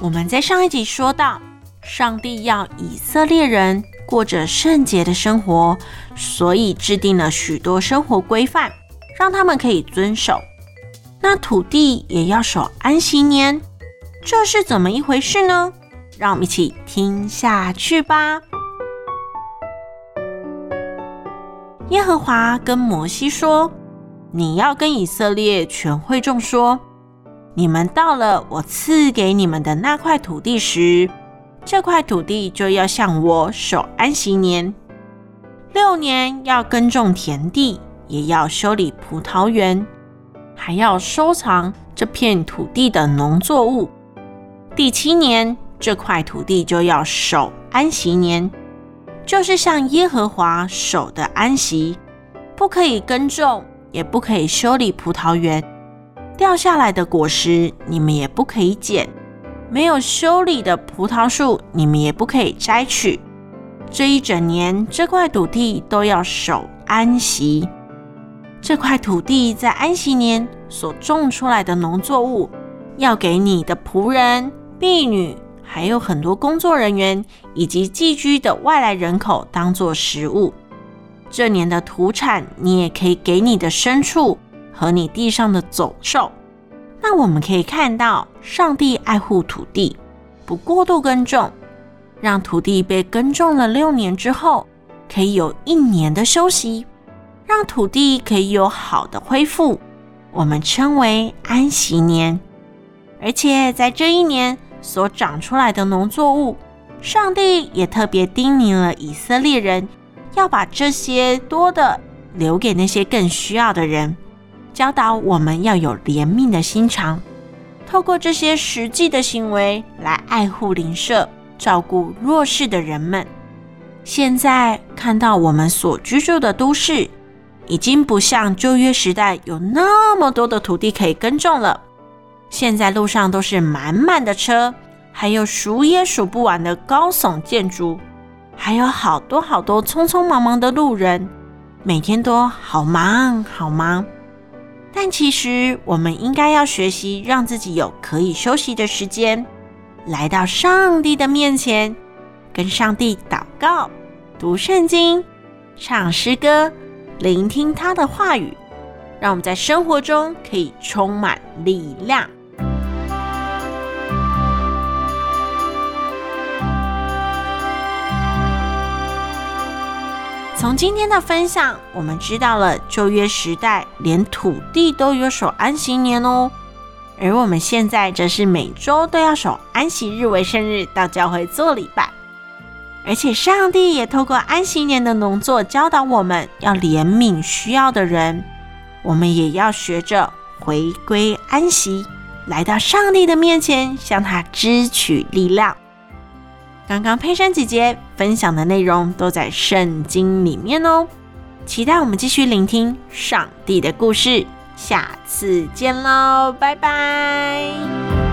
我们在上一集说到，上帝要以色列人过着圣洁的生活，所以制定了许多生活规范，让他们可以遵守。那土地也要守安息年，这是怎么一回事呢？让我们一起听下去吧。耶和华跟摩西说：“你要跟以色列全会众说。”你们到了我赐给你们的那块土地时，这块土地就要向我守安息年。六年要耕种田地，也要修理葡萄园，还要收藏这片土地的农作物。第七年，这块土地就要守安息年，就是向耶和华守的安息，不可以耕种，也不可以修理葡萄园。掉下来的果实，你们也不可以捡；没有修理的葡萄树，你们也不可以摘取。这一整年，这块土地都要守安息。这块土地在安息年所种出来的农作物，要给你的仆人、婢女，还有很多工作人员以及寄居的外来人口当做食物。这年的土产，你也可以给你的牲畜。和你地上的走兽，那我们可以看到，上帝爱护土地，不过度耕种，让土地被耕种了六年之后，可以有一年的休息，让土地可以有好的恢复，我们称为安息年。而且在这一年所长出来的农作物，上帝也特别叮咛了以色列人，要把这些多的留给那些更需要的人。教导我们要有怜悯的心肠，透过这些实际的行为来爱护邻舍、照顾弱势的人们。现在看到我们所居住的都市，已经不像旧约时代有那么多的土地可以耕种了。现在路上都是满满的车，还有数也数不完的高耸建筑，还有好多好多匆匆忙忙的路人，每天都好忙好忙。但其实，我们应该要学习让自己有可以休息的时间，来到上帝的面前，跟上帝祷告、读圣经、唱诗歌、聆听他的话语，让我们在生活中可以充满力量。从今天的分享，我们知道了旧约时代连土地都有守安息年哦，而我们现在则是每周都要守安息日为圣日，到教会做礼拜。而且上帝也透过安息年的农作教导我们要怜悯需要的人，我们也要学着回归安息，来到上帝的面前，向他支取力量。刚刚佩珊姐姐分享的内容都在圣经里面哦，期待我们继续聆听上帝的故事，下次见喽，拜拜。